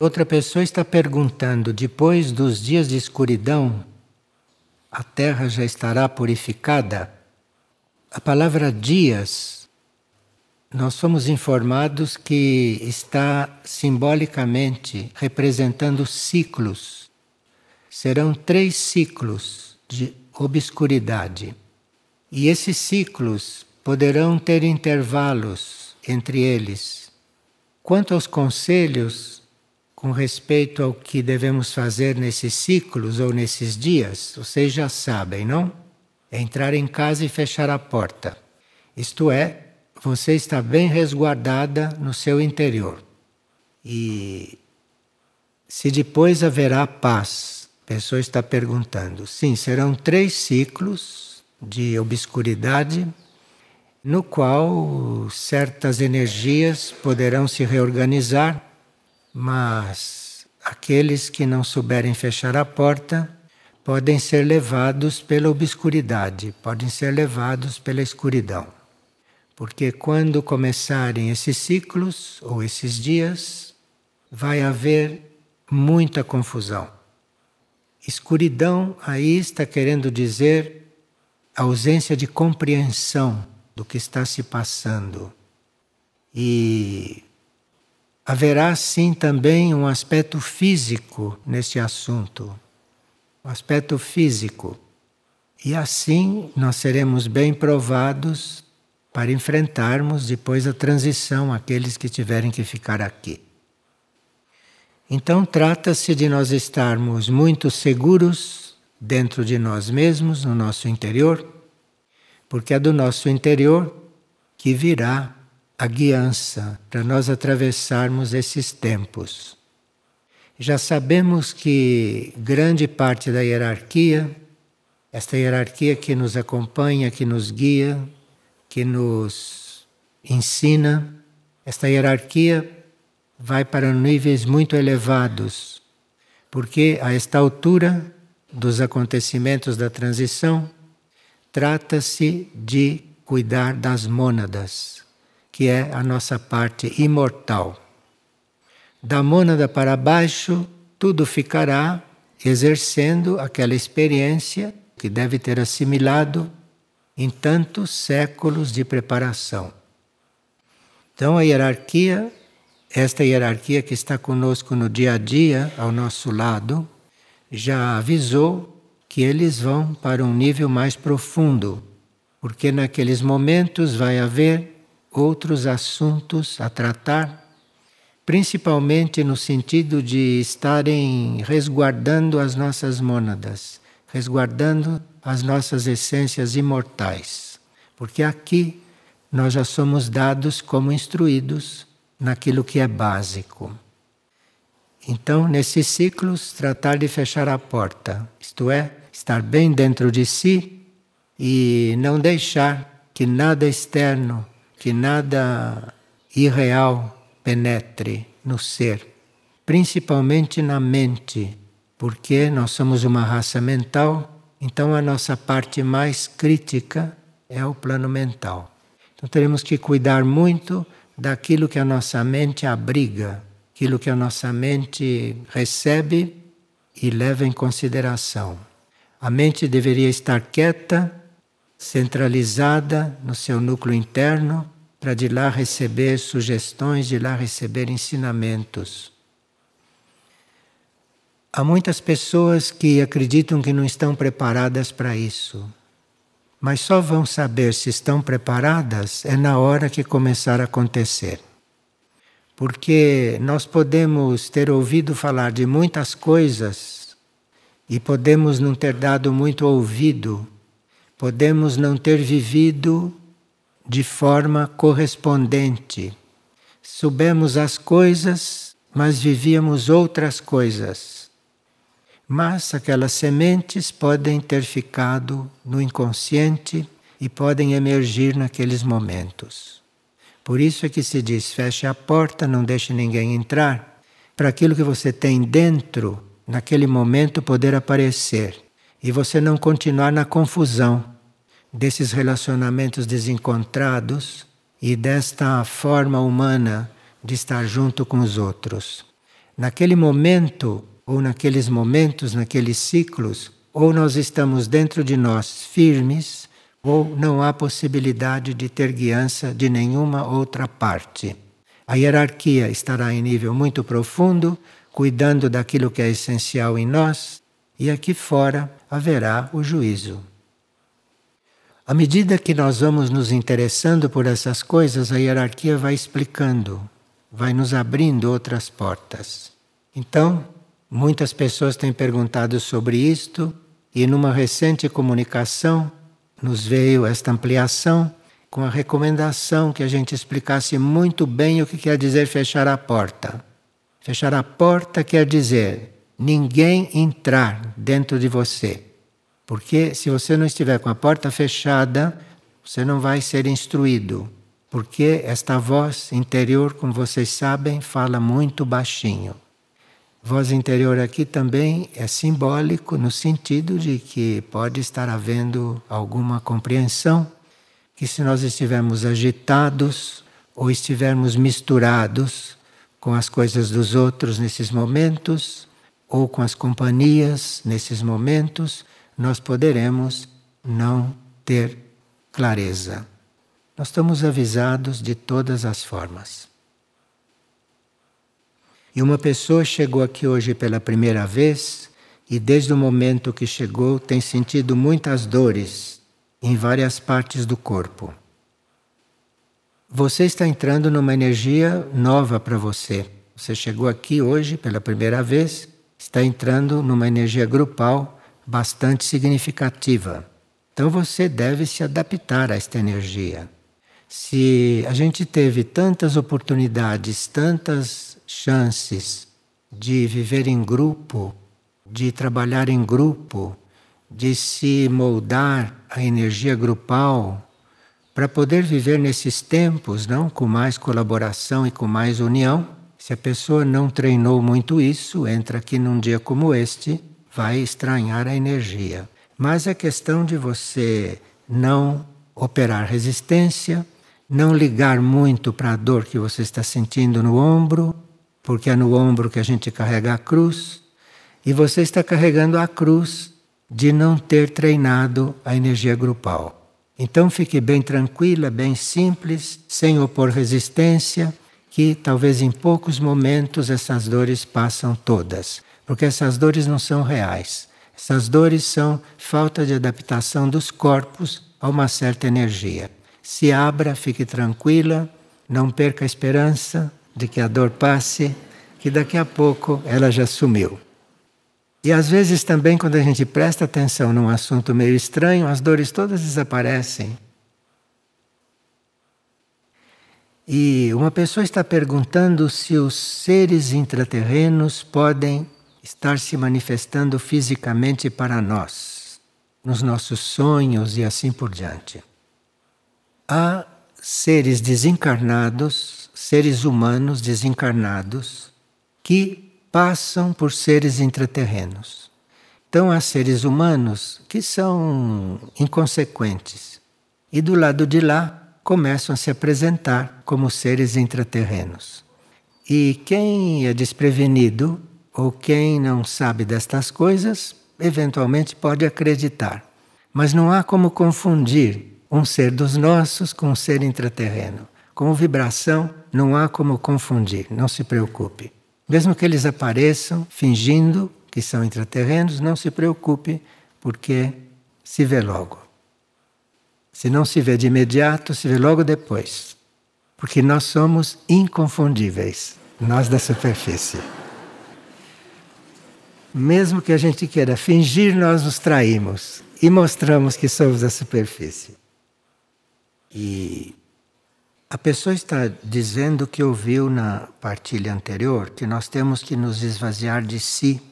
Outra pessoa está perguntando: depois dos dias de escuridão, a terra já estará purificada? A palavra dias, nós somos informados que está simbolicamente representando ciclos. Serão três ciclos de obscuridade. E esses ciclos poderão ter intervalos entre eles. Quanto aos conselhos com respeito ao que devemos fazer nesses ciclos ou nesses dias, vocês já sabem, não? É entrar em casa e fechar a porta. Isto é, você está bem resguardada no seu interior. E se depois haverá paz, a pessoa está perguntando. Sim, serão três ciclos de obscuridade, no qual certas energias poderão se reorganizar mas aqueles que não souberem fechar a porta podem ser levados pela obscuridade, podem ser levados pela escuridão. Porque quando começarem esses ciclos ou esses dias, vai haver muita confusão. Escuridão aí está querendo dizer ausência de compreensão do que está se passando. E haverá sim também um aspecto físico neste assunto. Um aspecto físico. E assim nós seremos bem provados para enfrentarmos depois a transição aqueles que tiverem que ficar aqui. Então trata-se de nós estarmos muito seguros dentro de nós mesmos, no nosso interior, porque é do nosso interior que virá a guiança para nós atravessarmos esses tempos. Já sabemos que grande parte da hierarquia, esta hierarquia que nos acompanha, que nos guia, que nos ensina, esta hierarquia vai para níveis muito elevados, porque a esta altura dos acontecimentos da transição, trata-se de cuidar das mônadas que é a nossa parte imortal. Da mônada para baixo, tudo ficará exercendo aquela experiência que deve ter assimilado em tantos séculos de preparação. Então, a hierarquia, esta hierarquia que está conosco no dia a dia, ao nosso lado, já avisou que eles vão para um nível mais profundo, porque naqueles momentos vai haver outros assuntos a tratar, principalmente no sentido de estarem resguardando as nossas mônadas, resguardando as nossas essências imortais. Porque aqui nós já somos dados como instruídos naquilo que é básico. Então, nesses ciclos, tratar de fechar a porta, isto é, estar bem dentro de si e não deixar que nada externo que nada irreal penetre no ser, principalmente na mente, porque nós somos uma raça mental, então a nossa parte mais crítica é o plano mental. Então teremos que cuidar muito daquilo que a nossa mente abriga, aquilo que a nossa mente recebe e leva em consideração. A mente deveria estar quieta centralizada no seu núcleo interno, para de lá receber sugestões, de lá receber ensinamentos. Há muitas pessoas que acreditam que não estão preparadas para isso. Mas só vão saber se estão preparadas é na hora que começar a acontecer. Porque nós podemos ter ouvido falar de muitas coisas e podemos não ter dado muito ouvido podemos não ter vivido de forma correspondente. Soubemos as coisas, mas vivíamos outras coisas. Mas aquelas sementes podem ter ficado no inconsciente e podem emergir naqueles momentos. Por isso é que se diz: feche a porta, não deixe ninguém entrar, para aquilo que você tem dentro, naquele momento, poder aparecer e você não continuar na confusão desses relacionamentos desencontrados e desta forma humana de estar junto com os outros. naquele momento, ou naqueles momentos, naqueles ciclos, ou nós estamos dentro de nós firmes, ou não há possibilidade de ter guiança de nenhuma outra parte. A hierarquia estará em nível muito profundo, cuidando daquilo que é essencial em nós, e aqui fora haverá o juízo. À medida que nós vamos nos interessando por essas coisas, a hierarquia vai explicando, vai nos abrindo outras portas. Então, muitas pessoas têm perguntado sobre isto, e numa recente comunicação nos veio esta ampliação com a recomendação que a gente explicasse muito bem o que quer dizer fechar a porta. Fechar a porta quer dizer ninguém entrar dentro de você. Porque se você não estiver com a porta fechada, você não vai ser instruído. Porque esta voz interior, como vocês sabem, fala muito baixinho. Voz interior aqui também é simbólico no sentido de que pode estar havendo alguma compreensão que se nós estivermos agitados ou estivermos misturados com as coisas dos outros nesses momentos ou com as companhias nesses momentos, nós poderemos não ter clareza. Nós estamos avisados de todas as formas. E uma pessoa chegou aqui hoje pela primeira vez e desde o momento que chegou tem sentido muitas dores em várias partes do corpo. Você está entrando numa energia nova para você. Você chegou aqui hoje pela primeira vez, está entrando numa energia grupal bastante significativa. Então você deve se adaptar a esta energia. Se a gente teve tantas oportunidades, tantas chances de viver em grupo, de trabalhar em grupo, de se moldar a energia grupal, para poder viver nesses tempos, não com mais colaboração e com mais união. Se a pessoa não treinou muito isso, entra aqui num dia como este, vai estranhar a energia. Mas é questão de você não operar resistência, não ligar muito para a dor que você está sentindo no ombro, porque é no ombro que a gente carrega a cruz, e você está carregando a cruz de não ter treinado a energia grupal. Então fique bem tranquila, bem simples, sem opor resistência, que talvez em poucos momentos essas dores passam todas porque essas dores não são reais. Essas dores são falta de adaptação dos corpos a uma certa energia. Se abra, fique tranquila, não perca a esperança de que a dor passe, que daqui a pouco ela já sumiu. E às vezes também, quando a gente presta atenção num assunto meio estranho, as dores todas desaparecem. E uma pessoa está perguntando se os seres intraterrenos podem estar se manifestando fisicamente para nós, nos nossos sonhos e assim por diante. Há seres desencarnados, seres humanos desencarnados, que passam por seres intraterrenos. Então há seres humanos que são inconsequentes e do lado de lá começam a se apresentar como seres intraterrenos. E quem é desprevenido ou quem não sabe destas coisas, eventualmente pode acreditar. Mas não há como confundir um ser dos nossos com um ser intraterreno. Com vibração, não há como confundir, não se preocupe. Mesmo que eles apareçam fingindo que são intraterrenos, não se preocupe, porque se vê logo. Se não se vê de imediato, se vê logo depois. Porque nós somos inconfundíveis, nós da superfície. Mesmo que a gente queira fingir, nós nos traímos e mostramos que somos a superfície. E a pessoa está dizendo que ouviu na partilha anterior que nós temos que nos esvaziar de si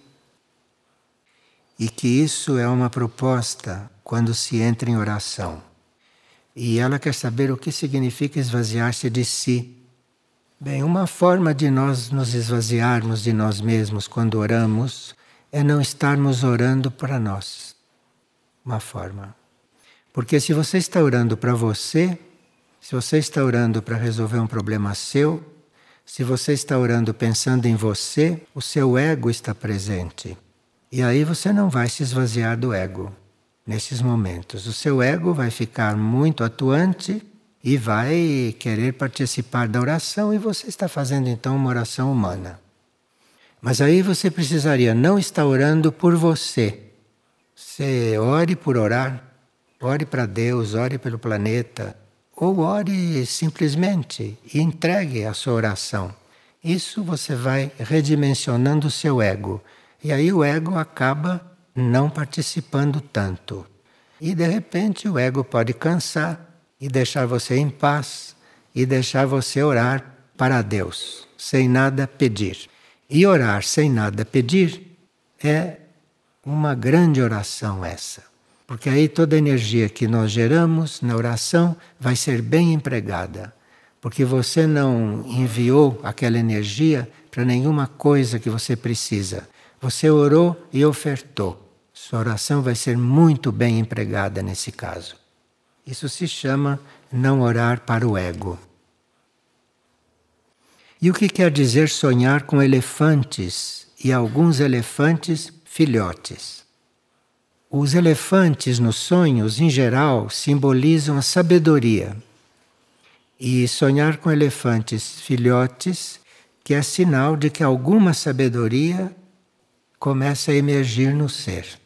e que isso é uma proposta quando se entra em oração. E ela quer saber o que significa esvaziar-se de si. Bem, uma forma de nós nos esvaziarmos de nós mesmos quando oramos é não estarmos orando para nós. Uma forma. Porque se você está orando para você, se você está orando para resolver um problema seu, se você está orando pensando em você, o seu ego está presente. E aí você não vai se esvaziar do ego nesses momentos. O seu ego vai ficar muito atuante e vai querer participar da oração e você está fazendo então uma oração humana. Mas aí você precisaria não estar orando por você. Você ore por orar, ore para Deus, ore pelo planeta, ou ore simplesmente e entregue a sua oração. Isso você vai redimensionando o seu ego. E aí o ego acaba não participando tanto. E de repente o ego pode cansar e deixar você em paz e deixar você orar para Deus, sem nada pedir. E orar sem nada pedir é uma grande oração essa. Porque aí toda a energia que nós geramos na oração vai ser bem empregada. Porque você não enviou aquela energia para nenhuma coisa que você precisa. Você orou e ofertou. Sua oração vai ser muito bem empregada nesse caso. Isso se chama não orar para o ego. E o que quer dizer sonhar com elefantes e alguns elefantes filhotes? Os elefantes nos sonhos, em geral, simbolizam a sabedoria. E sonhar com elefantes filhotes, que é sinal de que alguma sabedoria começa a emergir no ser.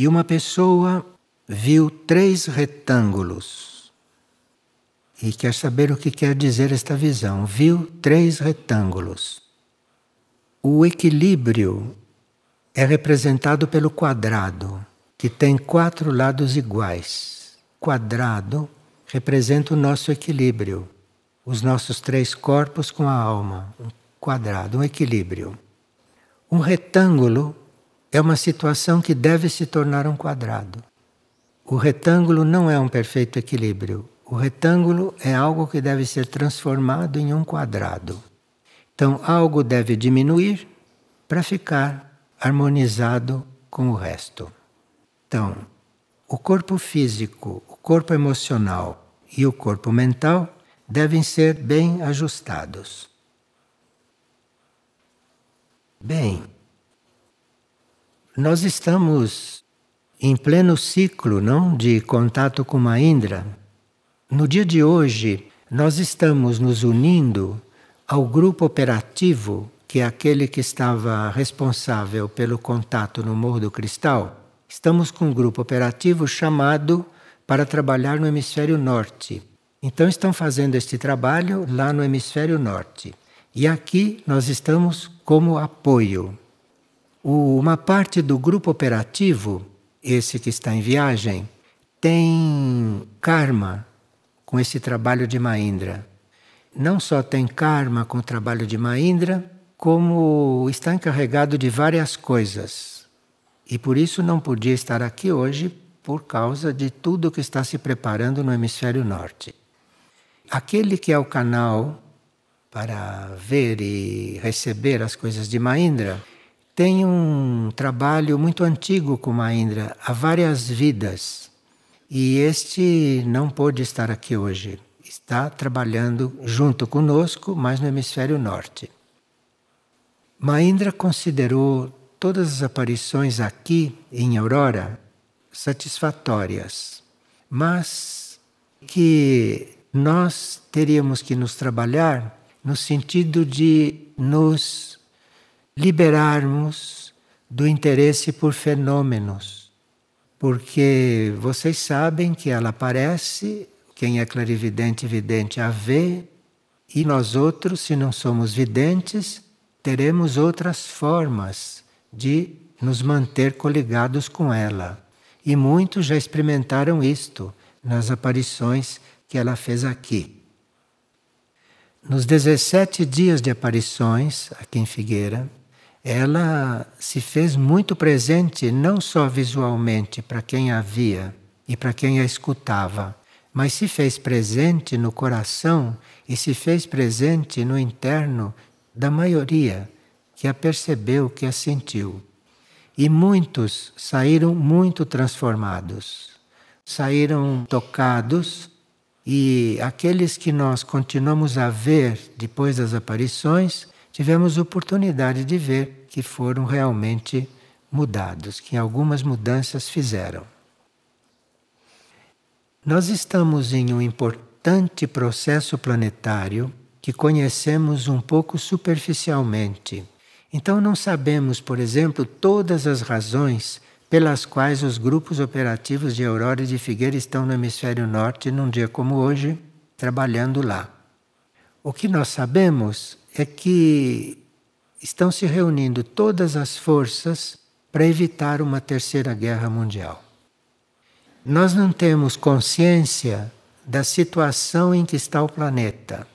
E uma pessoa viu três retângulos e quer saber o que quer dizer esta visão. Viu três retângulos. O equilíbrio é representado pelo quadrado, que tem quatro lados iguais. Quadrado representa o nosso equilíbrio, os nossos três corpos com a alma. Um quadrado, um equilíbrio. Um retângulo é uma situação que deve se tornar um quadrado. O retângulo não é um perfeito equilíbrio. O retângulo é algo que deve ser transformado em um quadrado. Então, algo deve diminuir para ficar harmonizado com o resto. Então, o corpo físico, o corpo emocional e o corpo mental devem ser bem ajustados. Bem, nós estamos em pleno ciclo, não, de contato com Maindra. No dia de hoje, nós estamos nos unindo ao grupo operativo, que é aquele que estava responsável pelo contato no Morro do Cristal. Estamos com um grupo operativo chamado para trabalhar no hemisfério norte. Então estão fazendo este trabalho lá no hemisfério norte. E aqui nós estamos como apoio. Uma parte do grupo operativo, esse que está em viagem, tem karma com esse trabalho de Maindra. Não só tem karma com o trabalho de Maindra, como está encarregado de várias coisas. E por isso não podia estar aqui hoje por causa de tudo que está se preparando no hemisfério norte. Aquele que é o canal para ver e receber as coisas de Maindra tem um trabalho muito antigo com Maindra, há várias vidas. E este não pôde estar aqui hoje. Está trabalhando junto conosco, mas no hemisfério norte. Maindra considerou todas as aparições aqui em Aurora satisfatórias, mas que nós teríamos que nos trabalhar no sentido de nos liberarmos do interesse por fenômenos. Porque vocês sabem que ela aparece, quem é clarividente, vidente, a vê, e nós outros, se não somos videntes, teremos outras formas de nos manter coligados com ela. E muitos já experimentaram isto nas aparições que ela fez aqui. Nos 17 dias de aparições aqui em Figueira, ela se fez muito presente não só visualmente para quem a via e para quem a escutava, mas se fez presente no coração e se fez presente no interno da maioria que a percebeu, que a sentiu. E muitos saíram muito transformados, saíram tocados E aqueles que nós continuamos a ver depois das aparições, tivemos oportunidade de ver que foram realmente mudados, que algumas mudanças fizeram. Nós estamos em um importante processo planetário que conhecemos um pouco superficialmente. Então não sabemos, por exemplo, todas as razões pelas quais os grupos operativos de Aurora e de Figueira estão no hemisfério norte num dia como hoje, trabalhando lá. O que nós sabemos é que estão se reunindo todas as forças para evitar uma terceira guerra mundial. Nós não temos consciência da situação em que está o planeta.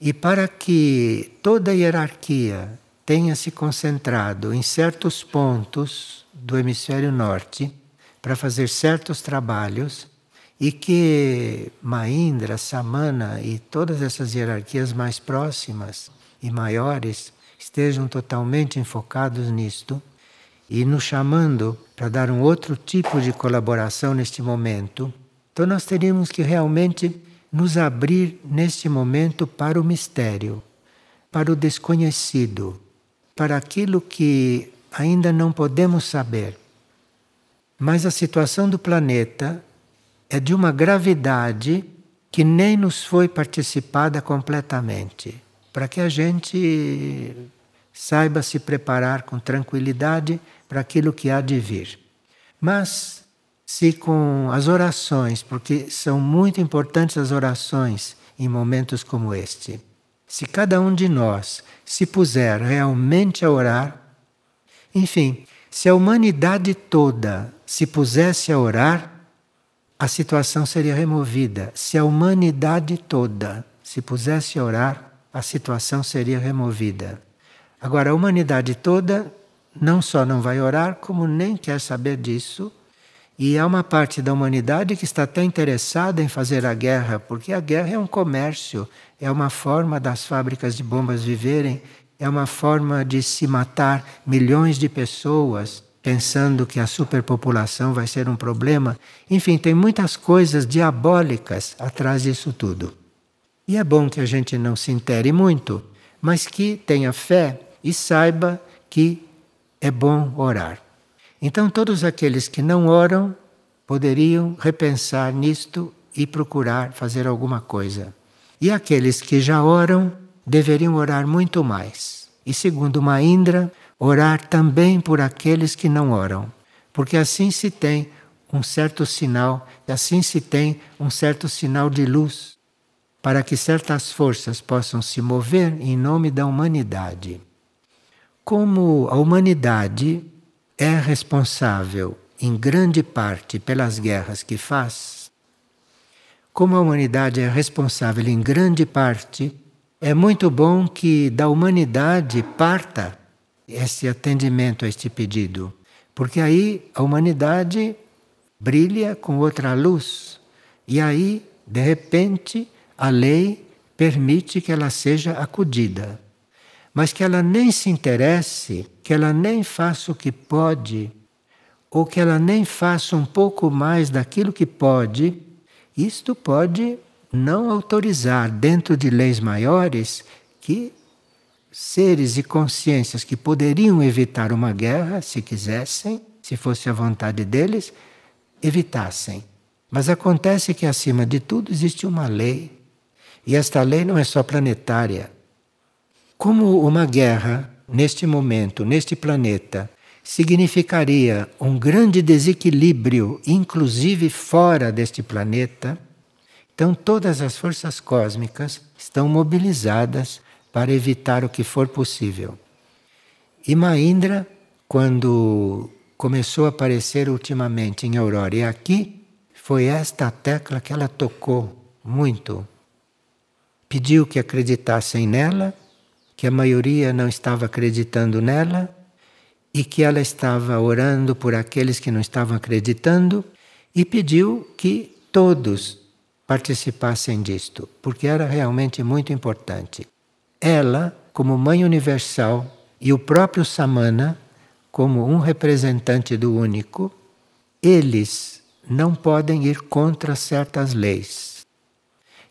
E para que toda a hierarquia tenha se concentrado em certos pontos do hemisfério norte para fazer certos trabalhos e que Maindra, Samana e todas essas hierarquias mais próximas e maiores estejam totalmente enfocados nisto e nos chamando para dar um outro tipo de colaboração neste momento, então nós teríamos que realmente nos abrir neste momento para o mistério, para o desconhecido, para aquilo que ainda não podemos saber. Mas a situação do planeta é de uma gravidade que nem nos foi participada completamente, para que a gente saiba se preparar com tranquilidade para aquilo que há de vir. Mas se com as orações, porque são muito importantes as orações em momentos como este, se cada um de nós se puser realmente a orar, enfim, se a humanidade toda se pusesse a orar, a situação seria removida. Se a humanidade toda se pusesse a orar, a situação seria removida. Agora, a humanidade toda não só não vai orar, como nem quer saber disso. E há uma parte da humanidade que está até interessada em fazer a guerra, porque a guerra é um comércio, é uma forma das fábricas de bombas viverem é uma forma de se matar milhões de pessoas, pensando que a superpopulação vai ser um problema. Enfim, tem muitas coisas diabólicas atrás disso tudo. E é bom que a gente não se intere muito, mas que tenha fé e saiba que é bom orar. Então, todos aqueles que não oram poderiam repensar nisto e procurar fazer alguma coisa. E aqueles que já oram deveriam orar muito mais. E segundo Maindra, orar também por aqueles que não oram, porque assim se tem um certo sinal, assim se tem um certo sinal de luz para que certas forças possam se mover em nome da humanidade. Como a humanidade é responsável em grande parte pelas guerras que faz, como a humanidade é responsável em grande parte é muito bom que da humanidade parta esse atendimento a este pedido, porque aí a humanidade brilha com outra luz e aí, de repente, a lei permite que ela seja acudida, mas que ela nem se interesse, que ela nem faça o que pode, ou que ela nem faça um pouco mais daquilo que pode, isto pode não autorizar dentro de leis maiores que seres e consciências que poderiam evitar uma guerra, se quisessem, se fosse a vontade deles, evitassem. Mas acontece que acima de tudo existe uma lei. E esta lei não é só planetária. Como uma guerra, neste momento, neste planeta, significaria um grande desequilíbrio, inclusive fora deste planeta, então, todas as forças cósmicas estão mobilizadas para evitar o que for possível. E Maindra, quando começou a aparecer ultimamente em Aurora e aqui, foi esta tecla que ela tocou muito. Pediu que acreditassem nela, que a maioria não estava acreditando nela e que ela estava orando por aqueles que não estavam acreditando e pediu que todos participassem disto, porque era realmente muito importante. Ela, como Mãe Universal, e o próprio Samana, como um representante do único, eles não podem ir contra certas leis.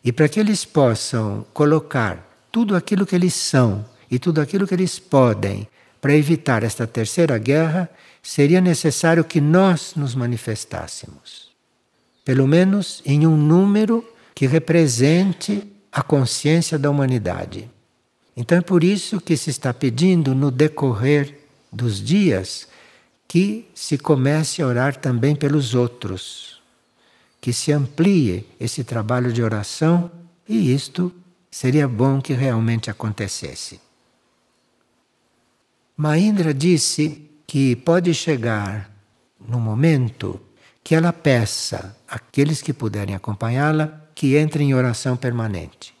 E para que eles possam colocar tudo aquilo que eles são e tudo aquilo que eles podem para evitar esta terceira guerra, seria necessário que nós nos manifestássemos. Pelo menos em um número que represente a consciência da humanidade. Então é por isso que se está pedindo no decorrer dos dias que se comece a orar também pelos outros, que se amplie esse trabalho de oração e isto seria bom que realmente acontecesse. Maindra disse que pode chegar no momento que ela peça àqueles que puderem acompanhá-la que entrem em oração permanente.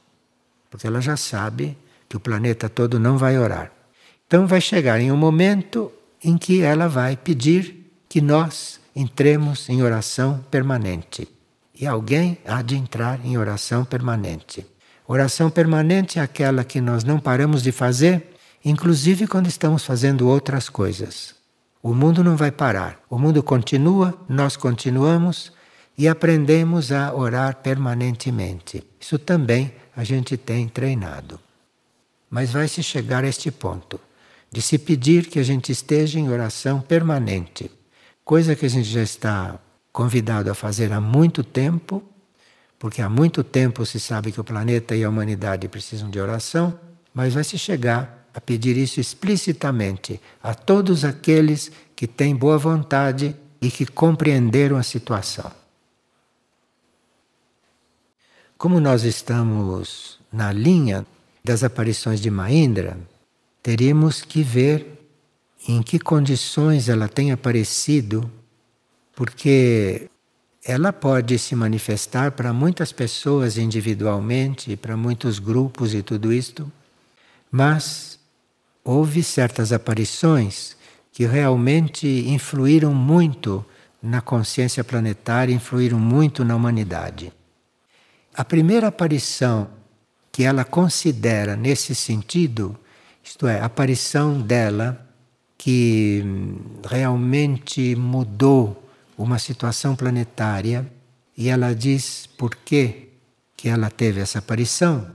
Porque ela já sabe que o planeta todo não vai orar. Então vai chegar em um momento em que ela vai pedir que nós entremos em oração permanente. E alguém há de entrar em oração permanente. Oração permanente é aquela que nós não paramos de fazer, inclusive quando estamos fazendo outras coisas. O mundo não vai parar. O mundo continua, nós continuamos e aprendemos a orar permanentemente. Isso também a gente tem treinado. Mas vai se chegar a este ponto de se pedir que a gente esteja em oração permanente, coisa que a gente já está convidado a fazer há muito tempo, porque há muito tempo se sabe que o planeta e a humanidade precisam de oração, mas vai se chegar a pedir isso explicitamente a todos aqueles que têm boa vontade e que compreenderam a situação. Como nós estamos na linha das aparições de Maindra, teríamos que ver em que condições ela tem aparecido, porque ela pode se manifestar para muitas pessoas individualmente, para muitos grupos e tudo isto, mas houve certas aparições que realmente influíram muito na consciência planetária, influíram muito na humanidade. A primeira aparição que ela considera nesse sentido isto é, a aparição dela que realmente mudou uma situação planetária e ela diz por que que ela teve essa aparição.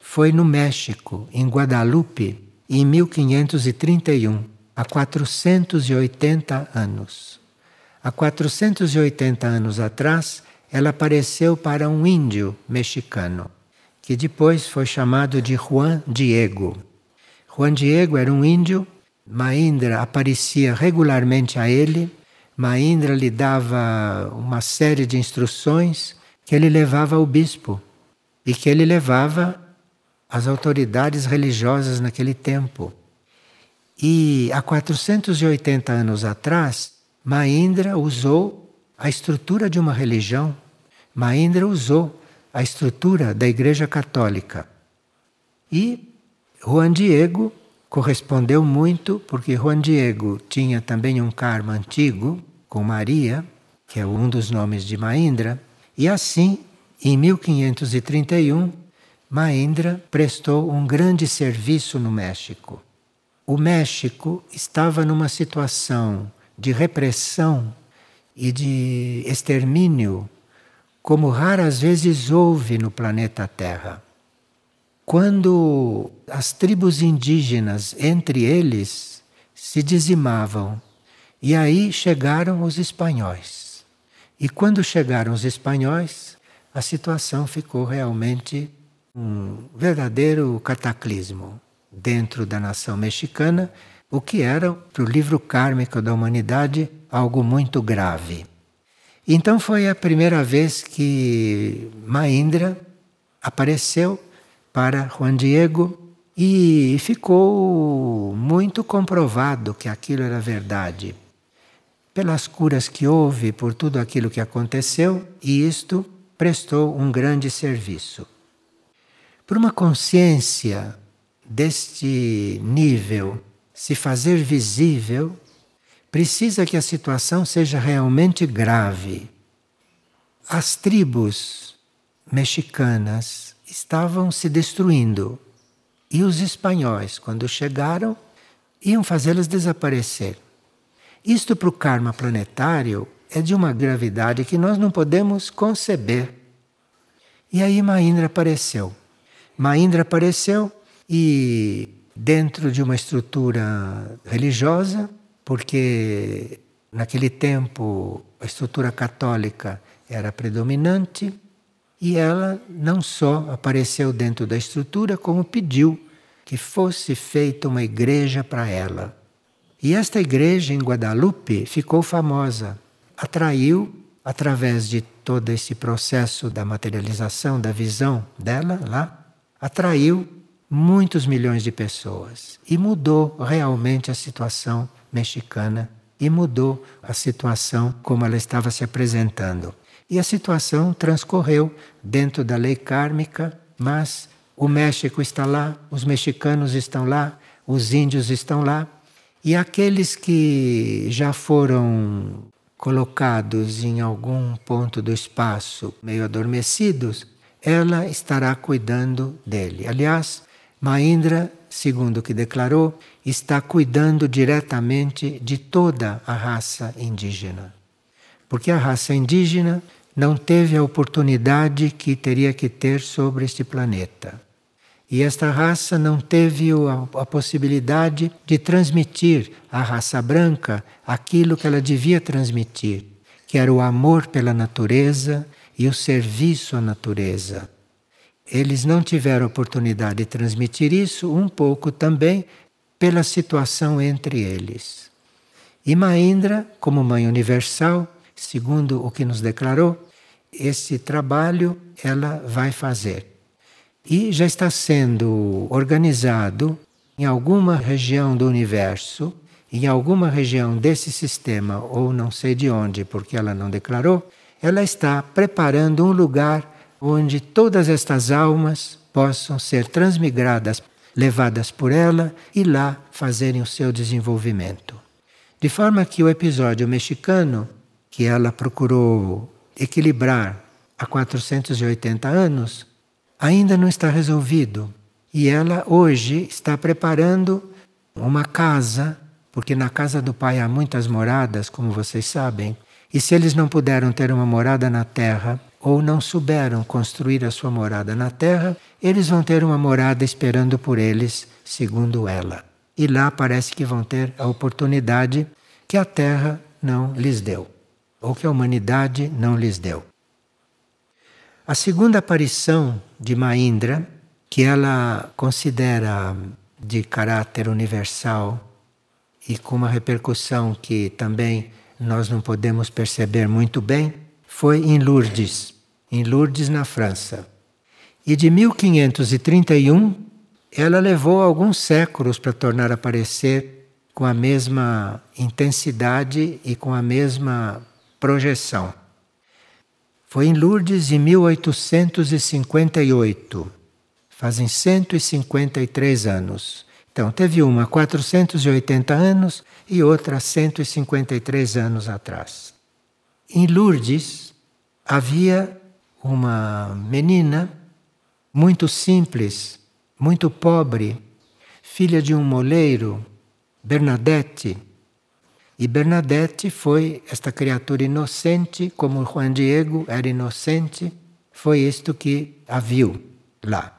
Foi no México, em Guadalupe, em 1531, há 480 anos. Há 480 anos atrás, ela apareceu para um índio mexicano, que depois foi chamado de Juan Diego. Juan Diego era um índio, Maindra aparecia regularmente a ele, Maindra lhe dava uma série de instruções que ele levava ao bispo e que ele levava às autoridades religiosas naquele tempo. E há 480 anos atrás, Maindra usou a estrutura de uma religião. Maindra usou a estrutura da Igreja Católica. E Juan Diego correspondeu muito, porque Juan Diego tinha também um karma antigo com Maria, que é um dos nomes de Maindra, e assim, em 1531, Maindra prestou um grande serviço no México. O México estava numa situação de repressão e de extermínio, como raras vezes houve no planeta Terra. Quando as tribos indígenas, entre eles, se dizimavam, e aí chegaram os espanhóis. E quando chegaram os espanhóis, a situação ficou realmente um verdadeiro cataclismo dentro da nação mexicana, o que era, para o livro kármico da humanidade, algo muito grave. Então foi a primeira vez que Maindra apareceu para Juan Diego e ficou muito comprovado que aquilo era verdade. Pelas curas que houve, por tudo aquilo que aconteceu, e isto prestou um grande serviço. Por uma consciência deste nível se fazer visível, precisa que a situação seja realmente grave. As tribos mexicanas estavam se destruindo. E os espanhóis, quando chegaram, iam fazê-las desaparecer. Isto para o karma planetário é de uma gravidade que nós não podemos conceber. E aí Maindra apareceu. Maindra apareceu e dentro de uma estrutura religiosa, porque naquele tempo a estrutura católica era predominante, e ela não só apareceu dentro da estrutura, como pediu que fosse feita uma igreja para ela. E esta igreja em Guadalupe ficou famosa, atraiu, através de todo esse processo da materialização da visão dela lá, atraiu muitos milhões de pessoas e mudou realmente a situação mexicana e mudou a situação como ela estava se apresentando. E a situação transcorreu dentro da lei kármica, mas o México está lá, os mexicanos estão lá, os índios estão lá, e aqueles que já foram colocados em algum ponto do espaço, meio adormecidos, ela estará cuidando dele. Aliás, Maindra, segundo o que declarou, está cuidando diretamente de toda a raça indígena. Porque a raça indígena não teve a oportunidade que teria que ter sobre este planeta. E esta raça não teve a, possibilidade de transmitir à raça branca aquilo que ela devia transmitir, que era o amor pela natureza e o serviço à natureza. Eles não tiveram oportunidade de transmitir isso, um pouco também pela situação entre eles. E Maindra, como mãe universal, segundo o que nos declarou, esse trabalho ela vai fazer. E já está sendo organizado em alguma região do universo, em alguma região desse sistema, ou não sei de onde, porque ela não declarou, ela está preparando um lugar onde todas estas almas possam ser transmigradas, levadas por ela e lá fazerem o seu desenvolvimento. De forma que o episódio mexicano, que ela procurou equilibrar há 480 anos, ainda não está resolvido. E ela hoje está preparando uma casa, porque na casa do pai há muitas moradas, como vocês sabem, e se eles não puderam ter uma morada na terra, ou não souberam construir a sua morada na terra, eles vão ter uma morada esperando por eles, segundo ela. E lá parece que vão ter a oportunidade que a terra não lhes deu ou que a humanidade não lhes deu. A segunda aparição de Maindra, que ela considera de caráter universal e com uma repercussão que também nós não podemos perceber muito bem, foi em Lourdes, em Lourdes, na França. E de 1531, ela levou alguns séculos para tornar a aparecer com a mesma intensidade e com a mesma projeção. Foi em Lourdes em 1858. Fazem 153 anos. Então, teve uma há 480 anos e outra há 153 anos atrás. Em Lourdes havia uma menina muito simples, muito pobre, filha de um moleiro, Bernadette, e Bernadette foi esta criatura inocente, como Juan Diego era inocente, foi isto que a viu lá.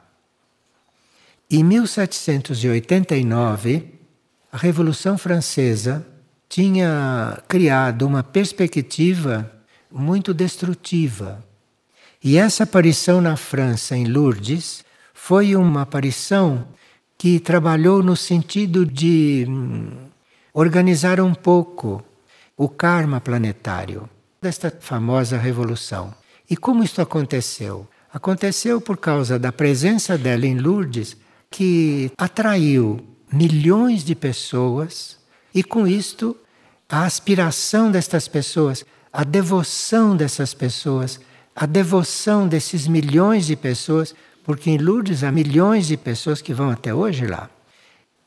Em 1789, a Revolução Francesa tinha criado uma perspectiva muito destrutiva. E essa aparição na França, em Lourdes, foi uma aparição que trabalhou no sentido de hum, organizar um pouco o karma planetário desta famosa revolução. E como isto aconteceu? Aconteceu por causa da presença dela em Lourdes, que atraiu milhões de pessoas, e com isto a aspiração destas pessoas, a devoção dessas pessoas, a devoção desses milhões de pessoas, porque em Lourdes há milhões de pessoas que vão até hoje lá.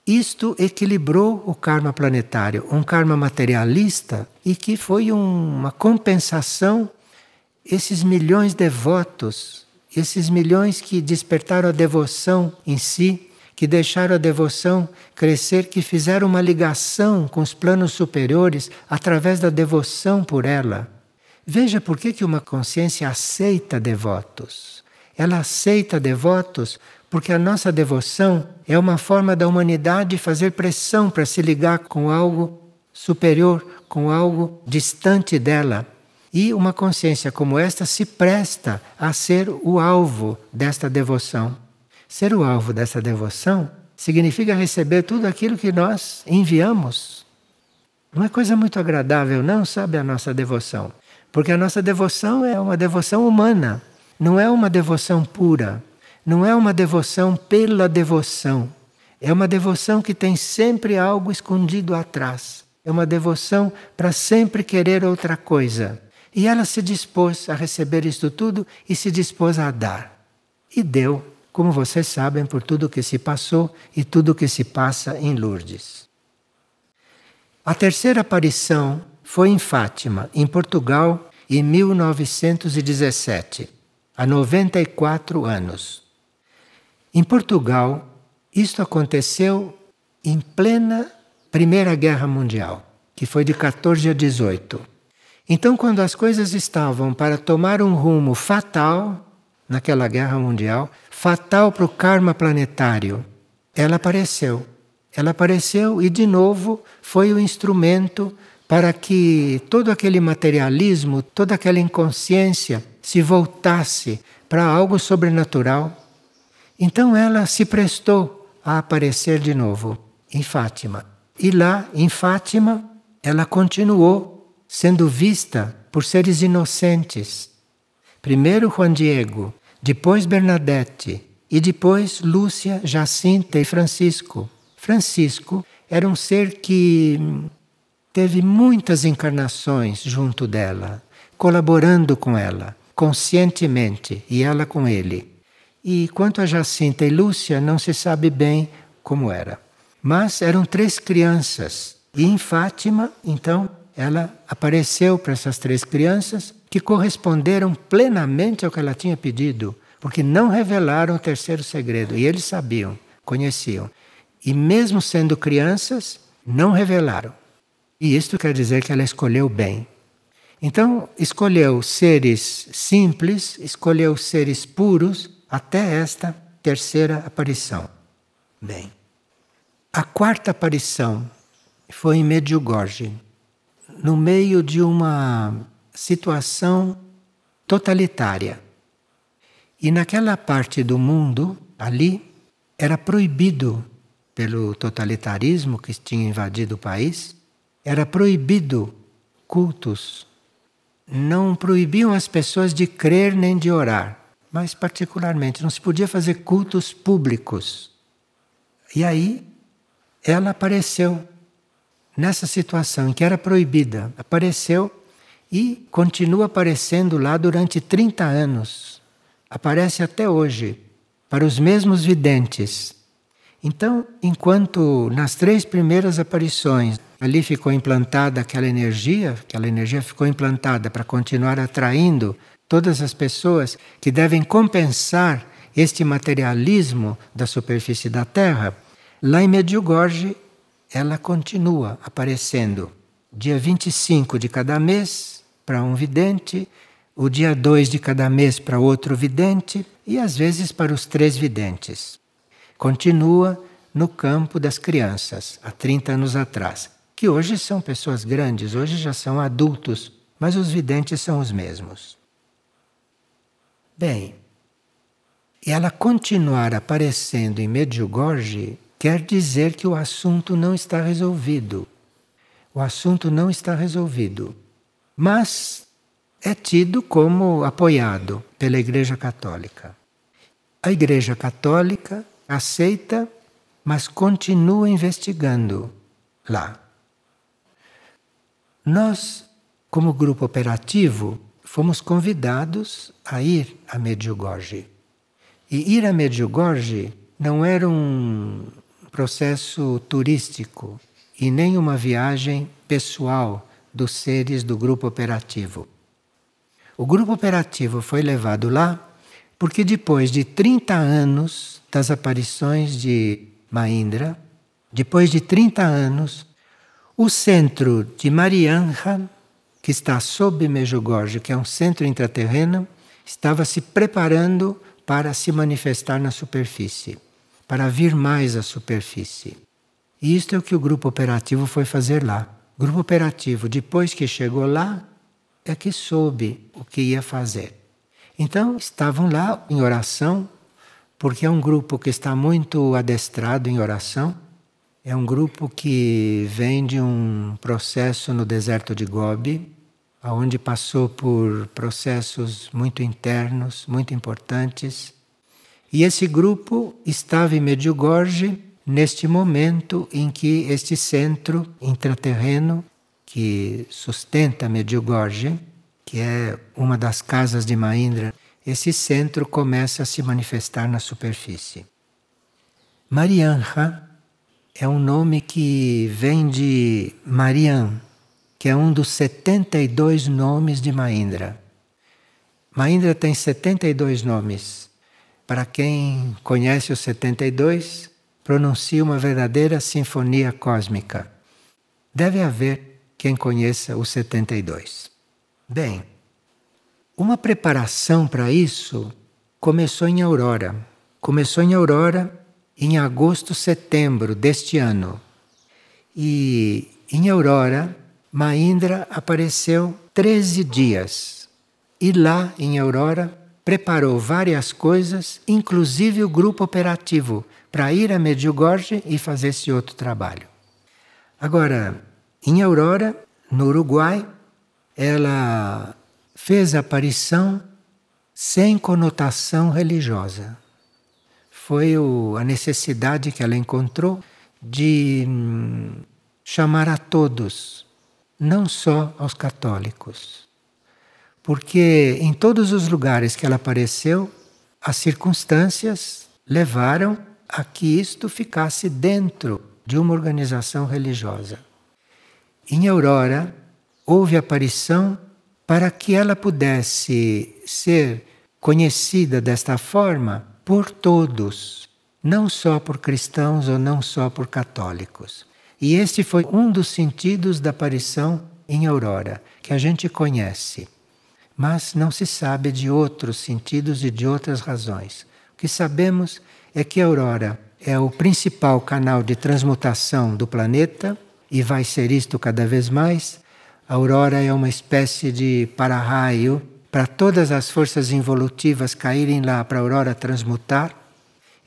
Isto equilibrou o karma planetário, um karma materialista e que foi um, uma compensação. Esses milhões de devotos, esses milhões que despertaram a devoção em si, que deixaram a devoção crescer, que fizeram uma ligação com os planos superiores através da devoção por ela. Veja por que, que uma consciência aceita devotos. ela aceita devotos porque a nossa devoção é uma forma da humanidade fazer pressão para se ligar com algo superior, com algo distante dela. E uma consciência como esta se presta a ser o alvo desta devoção. Ser o alvo dessa devoção significa receber tudo aquilo que nós enviamos. Não é coisa muito agradável, não, sabe, a nossa devoção. Porque a nossa devoção é uma devoção humana, não é uma devoção pura, não é uma devoção pela devoção. É uma devoção que tem sempre algo escondido atrás. É uma devoção para sempre querer outra coisa. E ela se dispôs a receber isto tudo e se dispôs a dar. E deu, como vocês sabem, por tudo que se passou e tudo que se passa em Lourdes. A terceira aparição foi em Fátima, em Portugal, em 1917, há 94 anos. Em Portugal, isto aconteceu em plena Primeira Guerra Mundial, que foi de 14 a 18. Então, quando as coisas estavam para tomar um rumo fatal naquela guerra mundial, fatal para o karma planetário, ela apareceu. Ela apareceu e, de novo, foi o instrumento para que todo aquele materialismo, toda aquela inconsciência se voltasse para algo sobrenatural. Então ela se prestou a aparecer de novo em Fátima. E lá, em Fátima, ela continuou sendo vista por seres inocentes. Primeiro Juan Diego, depois Bernadette e depois Lúcia, Jacinta e Francisco. Francisco era um ser que teve muitas encarnações junto dela, colaborando com ela, conscientemente, e ela com ele. E quanto a Jacinta e Lúcia, não se sabe bem como era. Mas eram três crianças. E em Fátima, então, ela apareceu para essas três crianças que corresponderam plenamente ao que ela tinha pedido, porque não revelaram o terceiro segredo e eles sabiam, conheciam. E mesmo sendo crianças, não revelaram. E isto quer dizer que ela escolheu bem. Então, escolheu seres simples, escolheu seres puros até esta terceira aparição. Bem, a quarta aparição foi em Medjugorje no meio de uma situação totalitária. E naquela parte do mundo, ali, era proibido, pelo totalitarismo que tinha invadido o país, era proibido cultos. Não proibiam as pessoas de crer nem de orar, mas, particularmente, não se podia fazer cultos públicos. E aí, ela apareceu nessa situação em que era proibida, apareceu e continua aparecendo lá durante 30 anos. Aparece até hoje, para os mesmos videntes. Então, enquanto nas três primeiras aparições ali ficou implantada aquela energia, aquela energia ficou implantada para continuar atraindo todas as pessoas que devem compensar este materialismo da superfície da Terra, lá em Medjugorje ela continua aparecendo. Dia 25 de cada mês para um vidente, o dia 2 de cada mês para outro vidente e às vezes para os três videntes. Continua no campo das crianças, há 30 anos atrás, que hoje são pessoas grandes, hoje já são adultos, mas os videntes são os mesmos. Bem, ela continuar aparecendo em Medjugorje quer dizer que o assunto não está resolvido. O assunto não está resolvido. Mas é tido como apoiado pela Igreja Católica. A Igreja Católica aceita, mas continua investigando lá. Nós, como grupo operativo, fomos convidados a ir a Medjugorje. E ir a Medjugorje não era um, processo turístico e nem uma viagem pessoal dos seres do grupo operativo. O grupo operativo foi levado lá porque depois de 30 anos das aparições de Mahindra, depois de 30 anos, o centro de Marianha, que está sob Mejugorje, que é um centro intraterreno, estava se preparando para se manifestar na superfície, para vir mais à superfície. E isto é o que o grupo operativo foi fazer lá. O grupo operativo, depois que chegou lá, é que soube o que ia fazer. Então, estavam lá em oração, porque é um grupo que está muito adestrado em oração. É um grupo que vem de um processo no deserto de Gobi, aonde passou por processos muito internos, muito importantes. E esse grupo estava em Medjugorje neste momento em que este centro intraterreno que sustenta Medjugorje, que é uma das casas de Maindra, esse centro começa a se manifestar na superfície. Marianha é um nome que vem de Marian, que é um dos 72 nomes de Maindra. Maindra tem 72 nomes. Para quem conhece os 72, pronuncia uma verdadeira sinfonia cósmica. Deve haver quem conheça os 72. Bem, uma preparação para isso começou em Aurora. Começou em Aurora em agosto, setembro deste ano. E em Aurora Maindra apareceu 13 dias e lá em Aurora preparou várias coisas, inclusive o grupo operativo, para ir a Medjugorje e fazer esse outro trabalho. Agora, em Aurora, no Uruguai, ela fez aparição sem conotação religiosa. Foi o, a necessidade que ela encontrou de hum, chamar a todos não só aos católicos. Porque em todos os lugares que ela apareceu, as circunstâncias levaram a que isto ficasse dentro de uma organização religiosa. Em Aurora, houve aparição para que ela pudesse ser conhecida desta forma por todos, não só por cristãos ou não só por católicos. E este foi um dos sentidos da aparição em Aurora, que a gente conhece. Mas não se sabe de outros sentidos e de outras razões. O que sabemos é que Aurora é o principal canal de transmutação do planeta e vai ser isto cada vez mais. A aurora é uma espécie de para-raio para todas as forças involutivas caírem lá para a aurora transmutar.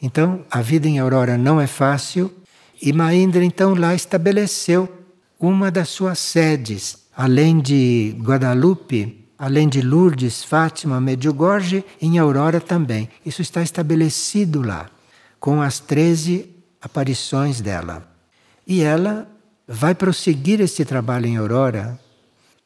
Então, a vida em aurora não é fácil e Maindra então lá estabeleceu uma das suas sedes, além de Guadalupe, além de Lourdes, Fátima, Medjugorje, em Aurora também. Isso está estabelecido lá, com as 13 aparições dela. E ela vai prosseguir esse trabalho em Aurora.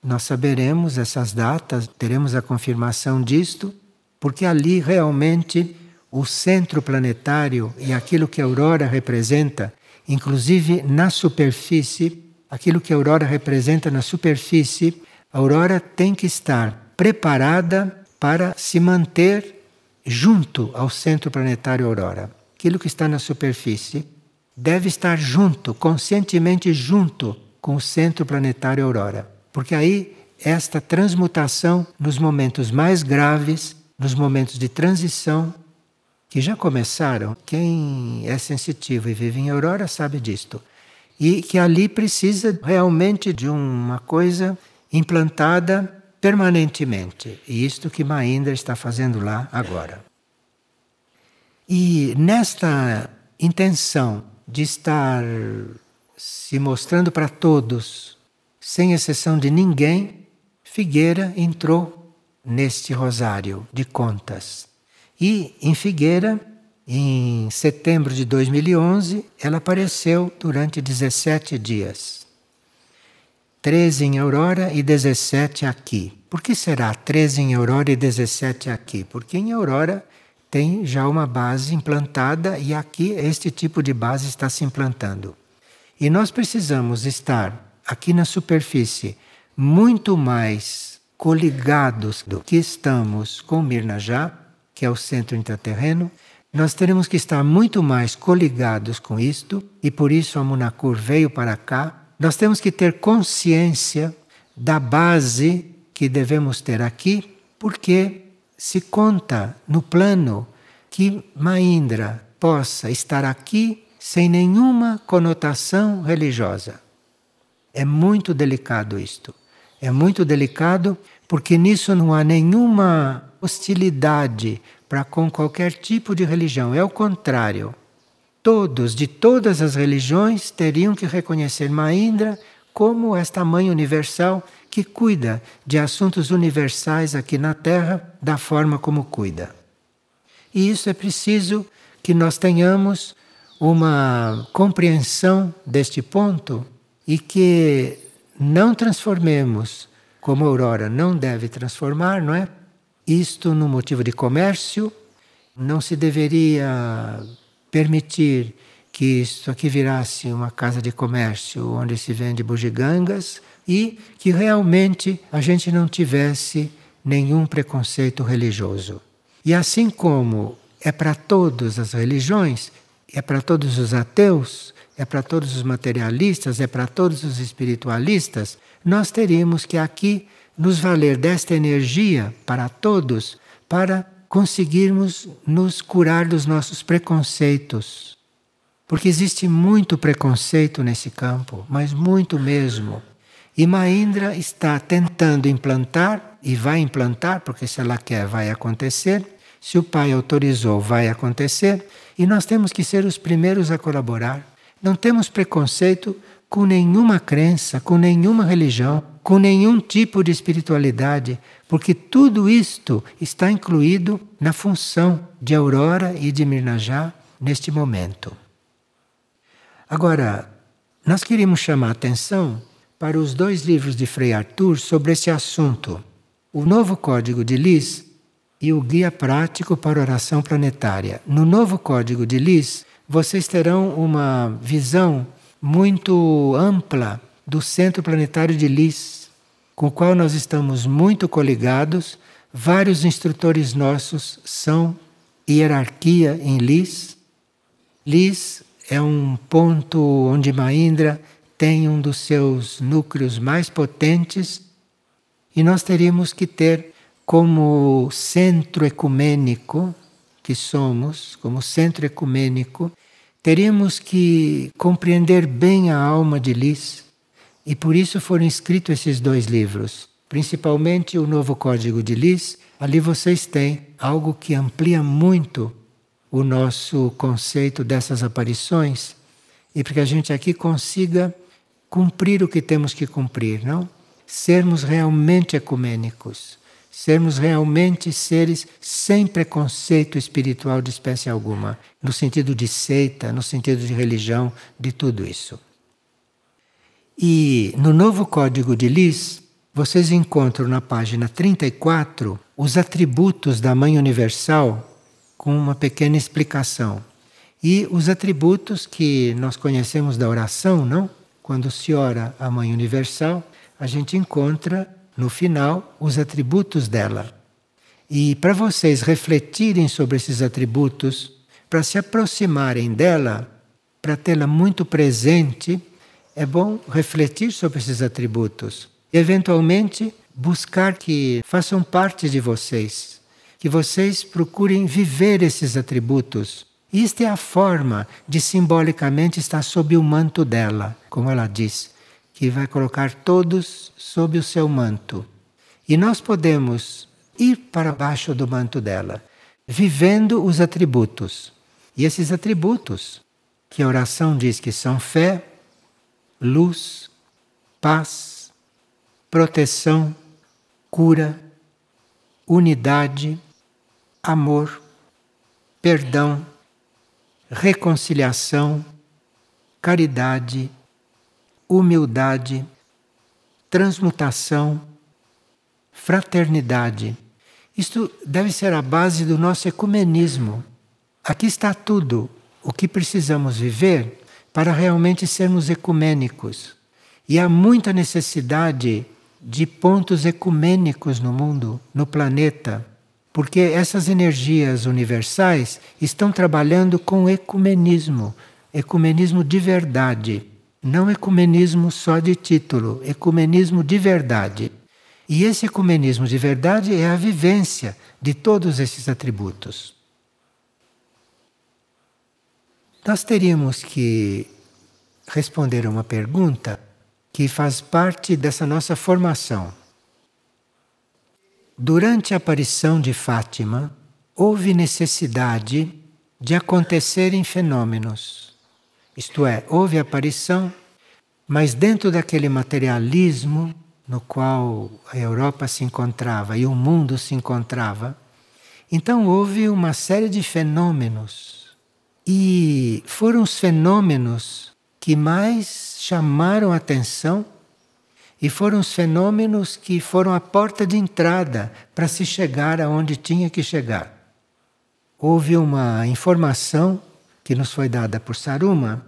Nós saberemos essas datas, teremos a confirmação disto, porque ali realmente o centro planetário e aquilo que a aurora representa Inclusive na superfície, aquilo que a aurora representa na superfície, a aurora tem que estar preparada para se manter junto ao centro planetário aurora. Aquilo que está na superfície deve estar junto, conscientemente junto com o centro planetário aurora. Porque aí esta transmutação nos momentos mais graves, nos momentos de transição, que já começaram, quem é sensitivo e vive em aurora sabe disto. E que ali precisa realmente de uma coisa implantada permanentemente. E isto que Maindra está fazendo lá agora. E nesta intenção de estar se mostrando para todos, sem exceção de ninguém, Figueira entrou neste rosário de contas e em Figueira, em setembro de 2011, ela apareceu durante 17 dias. 13 em Aurora e 17 aqui. Por que será 13 em Aurora e 17 aqui? Porque em Aurora tem já uma base implantada e aqui este tipo de base está se implantando. E nós precisamos estar aqui na superfície muito mais coligados do que estamos com Mirna já que é o centro intraterreno, nós teremos que estar muito mais coligados com isto, e por isso a Munacur veio para cá. Nós temos que ter consciência da base que devemos ter aqui, porque se conta no plano que Maindra possa estar aqui sem nenhuma conotação religiosa. É muito delicado isto. É muito delicado porque nisso não há nenhuma hostilidade para com qualquer tipo de religião. É o contrário. Todos, de todas as religiões, teriam que reconhecer Maindra como esta mãe universal que cuida de assuntos universais aqui na Terra da forma como cuida. E isso é preciso que nós tenhamos uma compreensão deste ponto e que não transformemos, como a Aurora não deve transformar, não é? Isto no motivo de comércio, não se deveria permitir que isto aqui virasse uma casa de comércio onde se vende bugigangas e que realmente a gente não tivesse nenhum preconceito religioso. E assim como é para todas as religiões, é para todos os ateus, é para todos os materialistas, é para todos os espiritualistas, nós teríamos que aqui nos valer desta energia para todos para conseguirmos nos curar dos nossos preconceitos. Porque existe muito preconceito nesse campo, mas muito mesmo. E Maindra está tentando implantar, e vai implantar, porque se ela quer, vai acontecer. Se o pai autorizou, vai acontecer. E nós temos que ser os primeiros a colaborar. Não temos preconceito com nenhuma crença, com nenhuma religião, com nenhum tipo de espiritualidade, porque tudo isto está incluído na função de Aurora e de Mirnajá neste momento. Agora, nós queríamos chamar a atenção para os dois livros de Frei Arthur sobre esse assunto: o Novo Código de Lis e o Guia Prático para Oração Planetária. No Novo Código de Lis, vocês terão uma visão muito ampla do Centro Planetário de Lis, com o qual nós estamos muito coligados. Vários instrutores nossos são hierarquia em Lis. Lis é um ponto onde Maindra tem um dos seus núcleos mais potentes e nós teríamos que ter como centro ecumênico que somos, como centro ecumênico, teríamos que compreender bem a alma de Lis e por isso foram escritos esses dois livros, principalmente o Novo Código de Lis. Ali vocês têm algo que amplia muito o nosso conceito dessas aparições e para que a gente aqui consiga cumprir o que temos que cumprir, não? Sermos realmente ecumênicos sermos realmente seres sem preconceito espiritual de espécie alguma, no sentido de seita, no sentido de religião, de tudo isso. E no novo Código de Lis, vocês encontram na página 34 os atributos da Mãe Universal com uma pequena explicação. E os atributos que nós conhecemos da oração, não? Quando se ora a Mãe Universal, a gente encontra no final, os atributos dela. E para vocês refletirem sobre esses atributos, para se aproximarem dela, para tê-la muito presente, é bom refletir sobre esses atributos. E, eventualmente, buscar que façam parte de vocês, que vocês procurem viver esses atributos. Isto é a forma de simbolicamente estar sob o manto dela, como ela diz que vai colocar todos sob o seu manto. E nós podemos ir para baixo do manto dela, vivendo os atributos. E esses atributos, que a oração diz que são fé, luz, paz, proteção, cura, unidade, amor, perdão, reconciliação, caridade, humildade, transmutação, fraternidade. Isto deve ser a base do nosso ecumenismo. Aqui está tudo o que precisamos viver para realmente sermos ecumênicos. E há muita necessidade de pontos ecumênicos no mundo, no planeta, porque essas energias universais estão trabalhando com ecumenismo, ecumenismo de verdade. Não ecumenismo só de título, ecumenismo de verdade. E esse ecumenismo de verdade é a vivência de todos esses atributos. nós teríamos que responder a uma pergunta que faz parte dessa nossa formação. Durante a aparição de Fátima, houve necessidade de acontecerem fenômenos. Isto é, houve aparição, mas dentro daquele materialismo no qual a Europa se encontrava e o mundo se encontrava, então houve uma série de fenômenos. E foram os fenômenos que mais chamaram atenção e foram os fenômenos que foram a porta de entrada para se chegar aonde tinha que chegar. Houve uma informação que nos foi dada por Saruma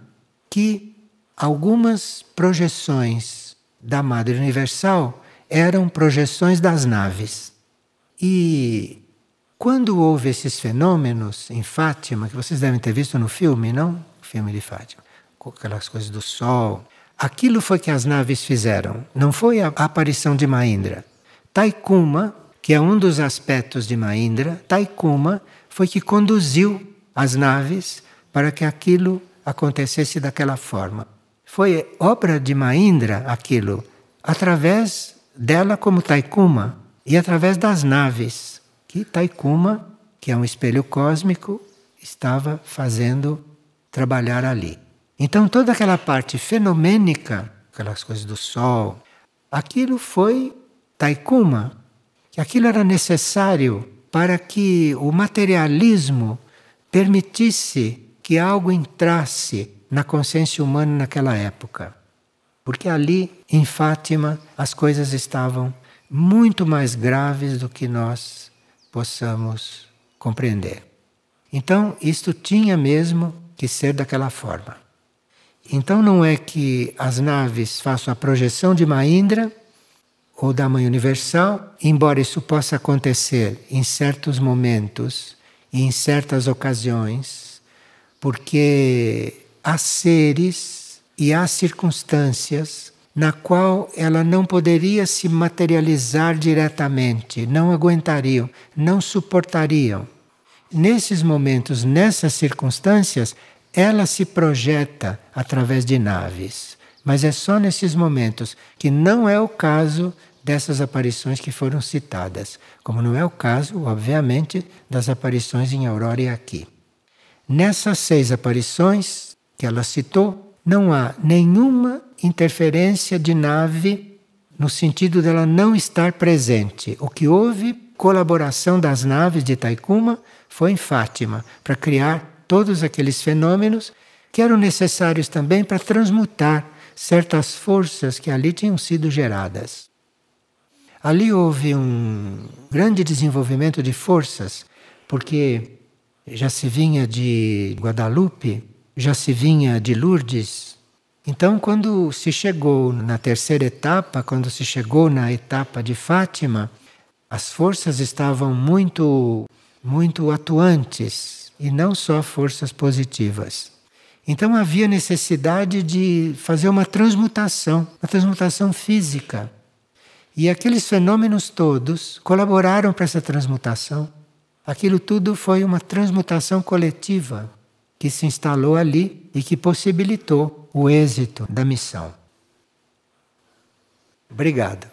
que algumas projeções da Madre Universal eram projeções das naves. E quando houve esses fenômenos em Fátima, que vocês devem ter visto no filme, não? O filme de Fátima, com aquelas coisas do sol, Aquilo foi que as naves fizeram, não foi a aparição de Maindra. Taikuma, que é um dos aspectos de Maindra, Taikuma foi que conduziu as naves para que aquilo acontecesse daquela forma. Foi obra de Maindra aquilo, através dela como Taikuma e através das naves que Taikuma, que é um espelho cósmico, estava fazendo trabalhar ali. Então toda aquela parte fenomênica, aquelas coisas do sol, aquilo foi taikuma, que aquilo era necessário para que o materialismo permitisse que algo entrasse na consciência humana naquela época. Porque ali, em Fátima, as coisas estavam muito mais graves do que nós possamos compreender. Então, isto tinha mesmo que ser daquela forma. Então não é que as naves façam a projeção de Mahindra ou da Mãe Universal, embora isso possa acontecer em certos momentos e em certas ocasiões, porque há seres e há circunstâncias na qual ela não poderia se materializar diretamente, não aguentariam, não suportariam. Nesses momentos, nessas circunstâncias, ela se projeta através de naves. Mas é só nesses momentos que não é o caso dessas aparições que foram citadas, como não é o caso, obviamente, das aparições em Aurora e aqui. Nessas seis aparições que ela citou, não há nenhuma interferência de nave no sentido dela não estar presente. O que houve colaboração das naves de Taikuma foi em Fátima para criar todos aqueles fenômenos que eram necessários também para transmutar certas forças que ali tinham sido geradas. Ali houve um grande desenvolvimento de forças, porque já se vinha de Guadalupe, já se vinha de Lourdes. Então, quando se chegou na terceira etapa, quando se chegou na etapa de Fátima, as forças estavam muito, muito atuantes e não só forças positivas. Então havia necessidade de fazer uma transmutação, uma transmutação física. E aqueles fenômenos todos colaboraram para essa transmutação. Aquilo tudo foi uma transmutação coletiva que se instalou ali e que possibilitou o êxito da missão. Obrigado.